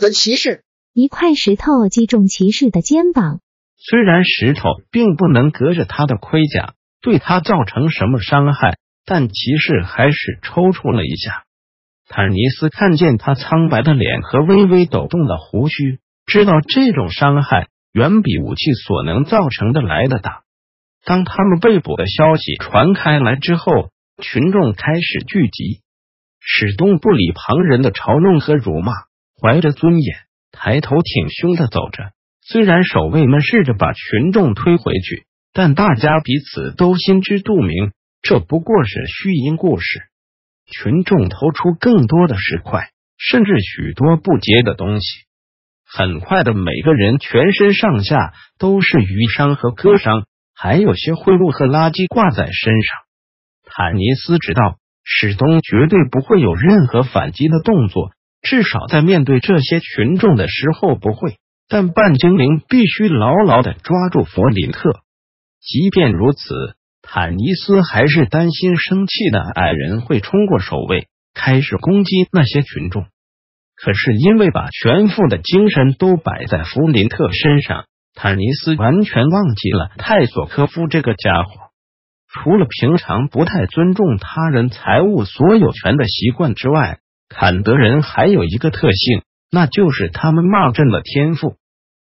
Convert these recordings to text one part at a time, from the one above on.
的骑士！一块石头击中骑士的肩膀。虽然石头并不能隔着他的盔甲对他造成什么伤害，但骑士还是抽搐了一下。坦尼斯看见他苍白的脸和微微抖动的胡须，知道这种伤害远比武器所能造成的来的大。当他们被捕的消息传开来之后，群众开始聚集。始终不理旁人的嘲弄和辱骂。怀着尊严，抬头挺胸的走着。虽然守卫们试着把群众推回去，但大家彼此都心知肚明，这不过是虚应故事。群众投出更多的石块，甚至许多不洁的东西。很快的，每个人全身上下都是淤伤和割伤，还有些贿赂和垃圾挂在身上。坦尼斯知道史东绝对不会有任何反击的动作。至少在面对这些群众的时候不会，但半精灵必须牢牢的抓住弗林特。即便如此，坦尼斯还是担心生气的矮人会冲过守卫，开始攻击那些群众。可是因为把全副的精神都摆在弗林特身上，坦尼斯完全忘记了泰索科夫这个家伙。除了平常不太尊重他人财物所有权的习惯之外。坎德人还有一个特性，那就是他们骂阵的天赋。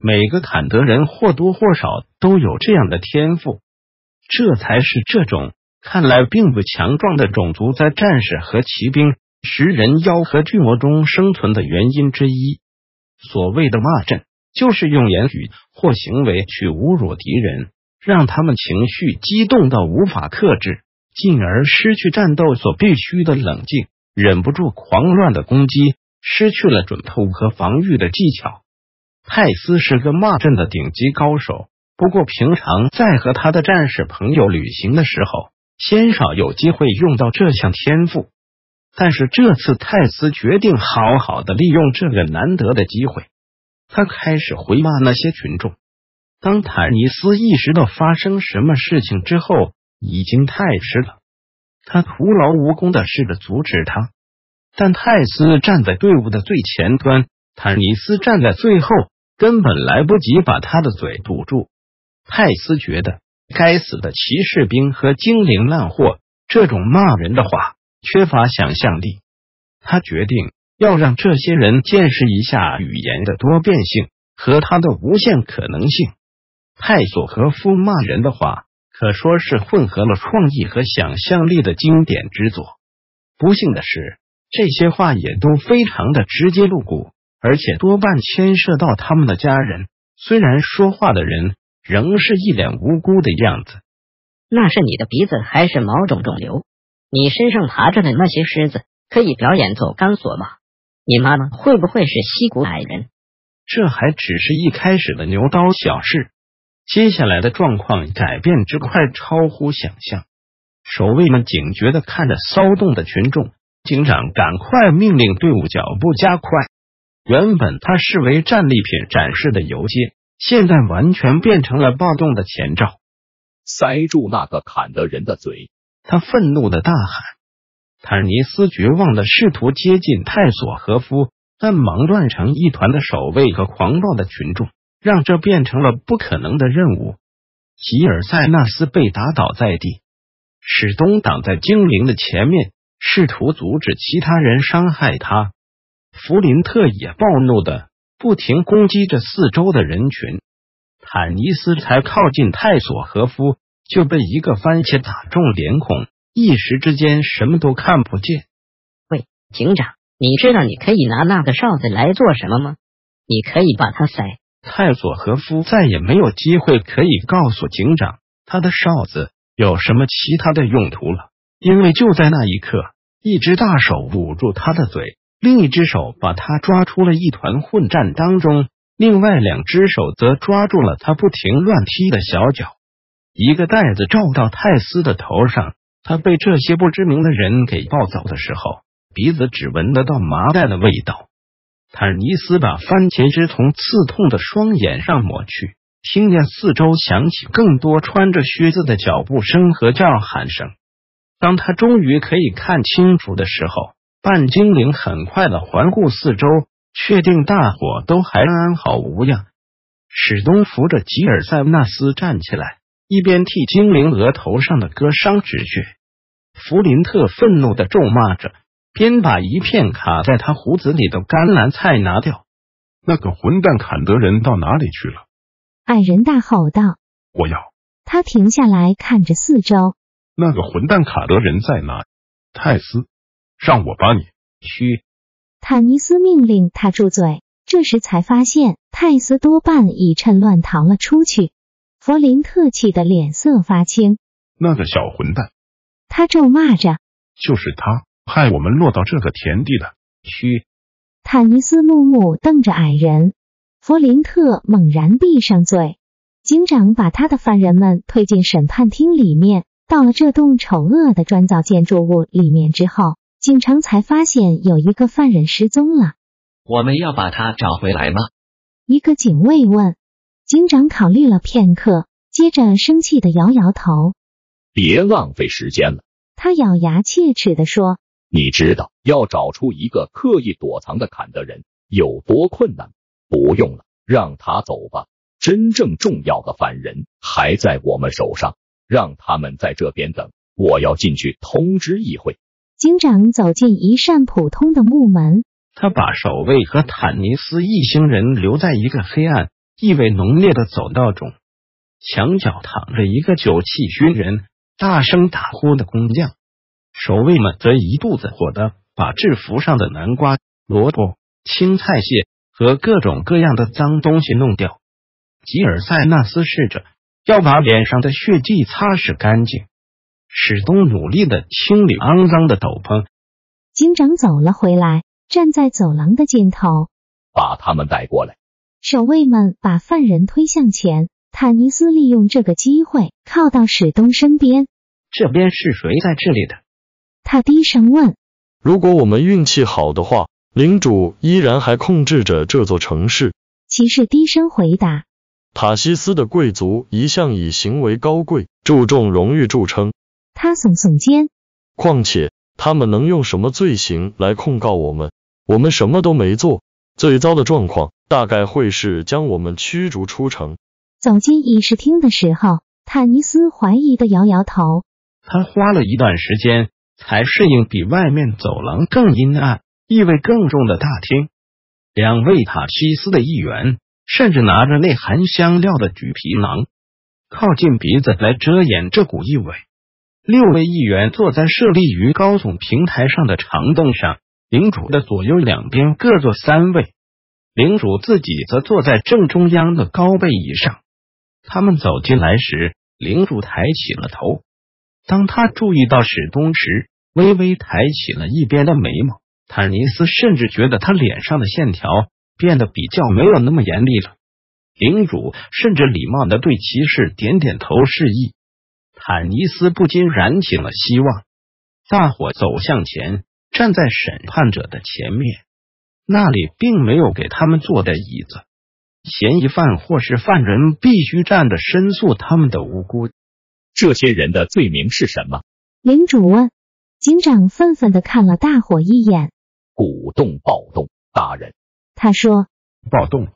每个坎德人或多或少都有这样的天赋，这才是这种看来并不强壮的种族在战士和骑兵、食人妖和巨魔中生存的原因之一。所谓的骂阵，就是用言语或行为去侮辱敌人，让他们情绪激动到无法克制，进而失去战斗所必须的冷静。忍不住狂乱的攻击，失去了准头和防御的技巧。泰斯是个骂阵的顶级高手，不过平常在和他的战士朋友旅行的时候，鲜少有机会用到这项天赋。但是这次泰斯决定好好的利用这个难得的机会，他开始回骂那些群众。当坦尼斯意识到发生什么事情之后，已经太迟了。他徒劳无功的试着阻止他，但泰斯站在队伍的最前端，坦尼斯站在最后，根本来不及把他的嘴堵住。泰斯觉得，该死的骑士兵和精灵烂货，这种骂人的话缺乏想象力。他决定要让这些人见识一下语言的多变性和它的无限可能性。泰索和夫骂人的话。可说是混合了创意和想象力的经典之作。不幸的是，这些话也都非常的直接露骨，而且多半牵涉到他们的家人。虽然说话的人仍是一脸无辜的样子。那是你的鼻子还是某种肿瘤？你身上爬着的那些虱子可以表演走钢索吗？你妈妈会不会是西谷矮人？这还只是一开始的牛刀小事。接下来的状况改变之快，超乎想象。守卫们警觉的看着骚动的群众，警长赶快命令队伍脚步加快。原本他视为战利品展示的游街，现在完全变成了暴动的前兆。塞住那个砍的人的嘴！他愤怒的大喊。坦尼斯绝望的试图接近泰索和夫，但忙乱成一团的守卫和狂暴的群众。让这变成了不可能的任务。吉尔塞纳斯被打倒在地，史东挡在精灵的前面，试图阻止其他人伤害他。弗林特也暴怒的不停攻击着四周的人群。坦尼斯才靠近泰索和夫，就被一个番茄打中脸孔，一时之间什么都看不见。喂，警长，你知道你可以拿那个哨子来做什么吗？你可以把它塞。泰索和夫再也没有机会可以告诉警长他的哨子有什么其他的用途了，因为就在那一刻，一只大手捂住他的嘴，另一只手把他抓出了一团混战当中，另外两只手则抓住了他不停乱踢的小脚。一个袋子罩到泰斯的头上，他被这些不知名的人给抱走的时候，鼻子只闻得到麻袋的味道。坦尼斯把番茄汁从刺痛的双眼上抹去，听见四周响起更多穿着靴子的脚步声和叫喊声。当他终于可以看清楚的时候，半精灵很快的环顾四周，确定大伙都还安好无恙。史东扶着吉尔塞纳斯站起来，一边替精灵额头上的割伤止血。弗林特愤怒的咒骂着。边把一片卡在他胡子里的甘蓝菜拿掉。那个混蛋坎德人到哪里去了？矮人大吼道：“我要！”他停下来看着四周。那个混蛋卡德人在哪？泰斯，让我把你嘘！坦尼斯命令他住嘴。这时才发现泰斯多半已趁乱逃了出去。弗林特气得脸色发青。那个小混蛋！他咒骂着：“就是他！”害我们落到这个田地的。嘘！坦尼斯怒目瞪着矮人。弗林特猛然闭上嘴。警长把他的犯人们推进审判厅里面。到了这栋丑恶的砖造建筑物里面之后，警察才发现有一个犯人失踪了。我们要把他找回来吗？一个警卫问。警长考虑了片刻，接着生气的摇摇头：“别浪费时间了。”他咬牙切齿的说。你知道要找出一个刻意躲藏的坎德人有多困难？不用了，让他走吧。真正重要的犯人还在我们手上，让他们在这边等。我要进去通知议会。警长走进一扇普通的木门，他把守卫和坦尼斯一行人留在一个黑暗、意味浓烈的走道中。墙角躺着一个酒气熏人、大声打呼的工匠。守卫们则一肚子火的把制服上的南瓜、萝卜、青菜屑和各种各样的脏东西弄掉。吉尔塞纳斯试着要把脸上的血迹擦拭干净，史东努力的清理肮脏的斗篷。警长走了回来，站在走廊的尽头，把他们带过来。守卫们把犯人推向前，坦尼斯利用这个机会靠到史东身边。这边是谁在这里的？他低声问：“如果我们运气好的话，领主依然还控制着这座城市。”骑士低声回答：“塔西斯的贵族一向以行为高贵、注重荣誉著称。”他耸耸肩：“况且，他们能用什么罪行来控告我们？我们什么都没做。最糟的状况大概会是将我们驱逐出城。”走进议事厅的时候，坦尼斯怀疑的摇摇头。他花了一段时间。才适应比外面走廊更阴暗、意味更重的大厅。两位塔西斯的议员甚至拿着内含香料的橘皮囊，靠近鼻子来遮掩这股异味。六位议员坐在设立于高耸平台上的长凳上，领主的左右两边各坐三位，领主自己则坐在正中央的高背椅上。他们走进来时，领主抬起了头。当他注意到史东时，微微抬起了一边的眉毛。坦尼斯甚至觉得他脸上的线条变得比较没有那么严厉了。领主甚至礼貌的对骑士点点头示意。坦尼斯不禁燃起了希望。大伙走向前，站在审判者的前面。那里并没有给他们坐的椅子。嫌疑犯或是犯人必须站着申诉他们的无辜。这些人的罪名是什么？领主问。警长愤愤的看了大伙一眼。鼓动暴动，大人。他说。暴动。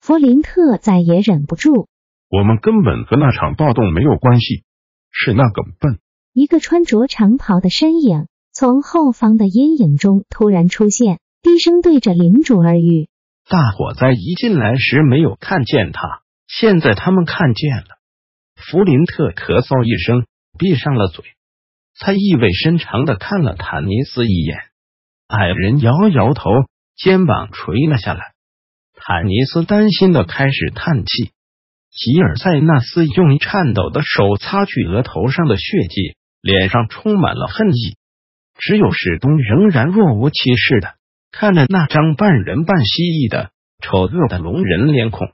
弗林特再也忍不住。我们根本和那场暴动没有关系，是那个笨。一个穿着长袍的身影从后方的阴影中突然出现，低声对着领主耳语。大伙在一进来时没有看见他，现在他们看见了。弗林特咳嗽一声，闭上了嘴。他意味深长的看了坦尼斯一眼，矮人摇摇头，肩膀垂了下来。坦尼斯担心的开始叹气。吉尔塞纳斯用颤抖的手擦去额头上的血迹，脸上充满了恨意。只有史东仍然若无其事的看着那张半人半蜥蜴的丑恶的龙人脸孔，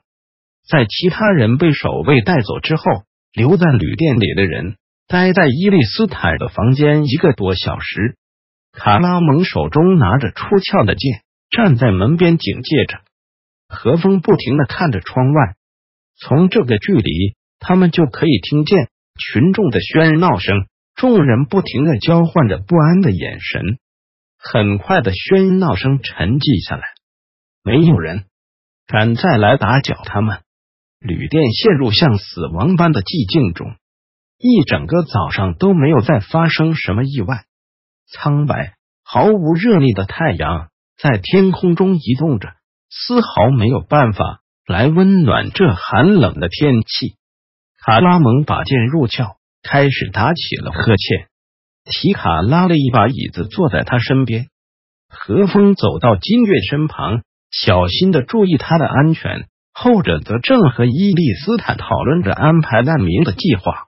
在其他人被守卫带走之后，留在旅店里的人待在伊利斯坦的房间一个多小时。卡拉蒙手中拿着出鞘的剑，站在门边警戒着。何风不停的看着窗外，从这个距离，他们就可以听见群众的喧闹声，众人不停的交换着不安的眼神。很快的喧闹声沉寂下来，没有人敢再来打搅他们。旅店陷入像死亡般的寂静中，一整个早上都没有再发生什么意外。苍白、毫无热力的太阳在天空中移动着，丝毫没有办法来温暖这寒冷的天气。卡拉蒙把剑入鞘，开始打起了呵欠。提卡拉了一把椅子坐在他身边，何风走到金月身旁，小心的注意他的安全。后者则正和伊利斯坦讨论着安排难民的计划。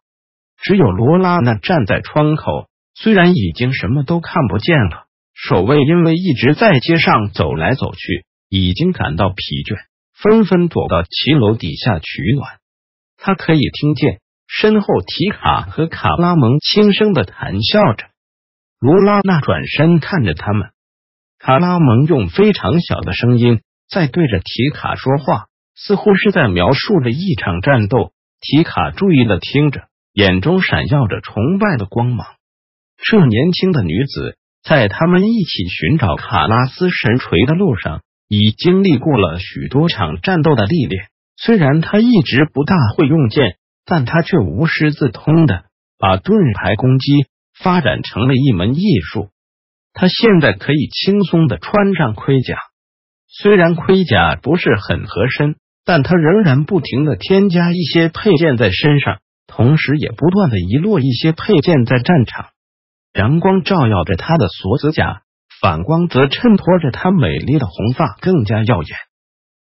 只有罗拉娜站在窗口。虽然已经什么都看不见了，守卫因为一直在街上走来走去，已经感到疲倦，纷纷躲到骑楼底下取暖。他可以听见身后提卡和卡拉蒙轻声的谈笑着。罗拉娜转身看着他们，卡拉蒙用非常小的声音在对着提卡说话，似乎是在描述着一场战斗。提卡注意的听着，眼中闪耀着崇拜的光芒。这年轻的女子在他们一起寻找卡拉斯神锤的路上，已经历过了许多场战斗的历练。虽然她一直不大会用剑，但她却无师自通的把盾牌攻击发展成了一门艺术。她现在可以轻松的穿上盔甲，虽然盔甲不是很合身，但她仍然不停的添加一些配件在身上，同时也不断的遗落一些配件在战场。阳光照耀着她的锁子甲，反光则衬托着她美丽的红发更加耀眼。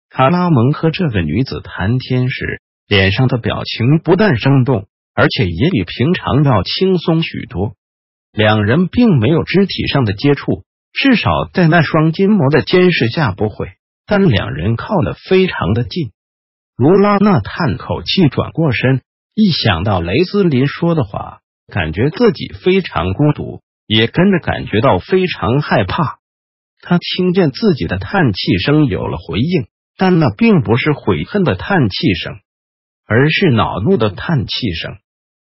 卡拉蒙和这个女子谈天时，脸上的表情不但生动，而且也比平常要轻松许多。两人并没有肢体上的接触，至少在那双金魔的监视下不会。但两人靠得非常的近。罗拉娜叹口气，转过身，一想到雷斯林说的话。感觉自己非常孤独，也跟着感觉到非常害怕。他听见自己的叹气声有了回应，但那并不是悔恨的叹气声，而是恼怒的叹气声。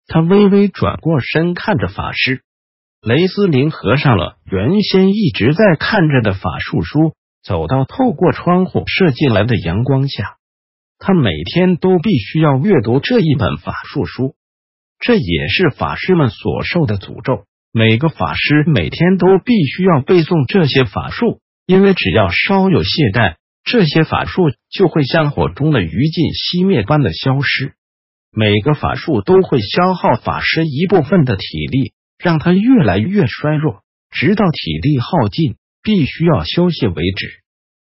他微微转过身，看着法师雷斯林，合上了原先一直在看着的法术书，走到透过窗户射进来的阳光下。他每天都必须要阅读这一本法术书。这也是法师们所受的诅咒。每个法师每天都必须要背诵这些法术，因为只要稍有懈怠，这些法术就会像火中的余烬熄灭般的消失。每个法术都会消耗法师一部分的体力，让他越来越衰弱，直到体力耗尽，必须要休息为止。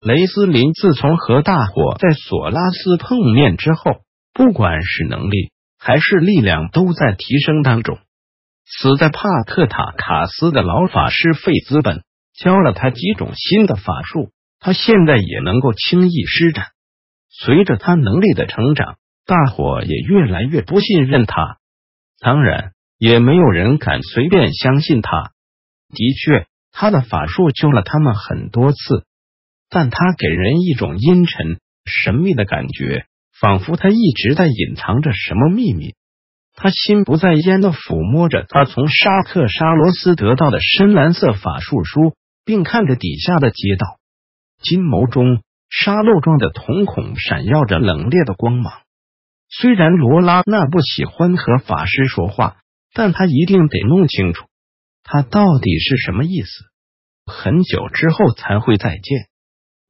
雷斯林自从和大伙在索拉斯碰面之后，不管是能力。还是力量都在提升当中。死在帕克塔卡斯的老法师费兹本教了他几种新的法术，他现在也能够轻易施展。随着他能力的成长，大伙也越来越不信任他。当然，也没有人敢随便相信他。的确，他的法术救了他们很多次，但他给人一种阴沉、神秘的感觉。仿佛他一直在隐藏着什么秘密，他心不在焉的抚摸着他从沙克沙罗斯得到的深蓝色法术书，并看着底下的街道，金眸中沙漏状的瞳孔闪耀着冷冽的光芒。虽然罗拉娜不喜欢和法师说话，但他一定得弄清楚他到底是什么意思。很久之后才会再见。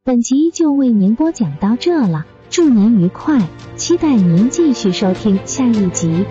本集就为您播讲到这了。祝您愉快，期待您继续收听下一集。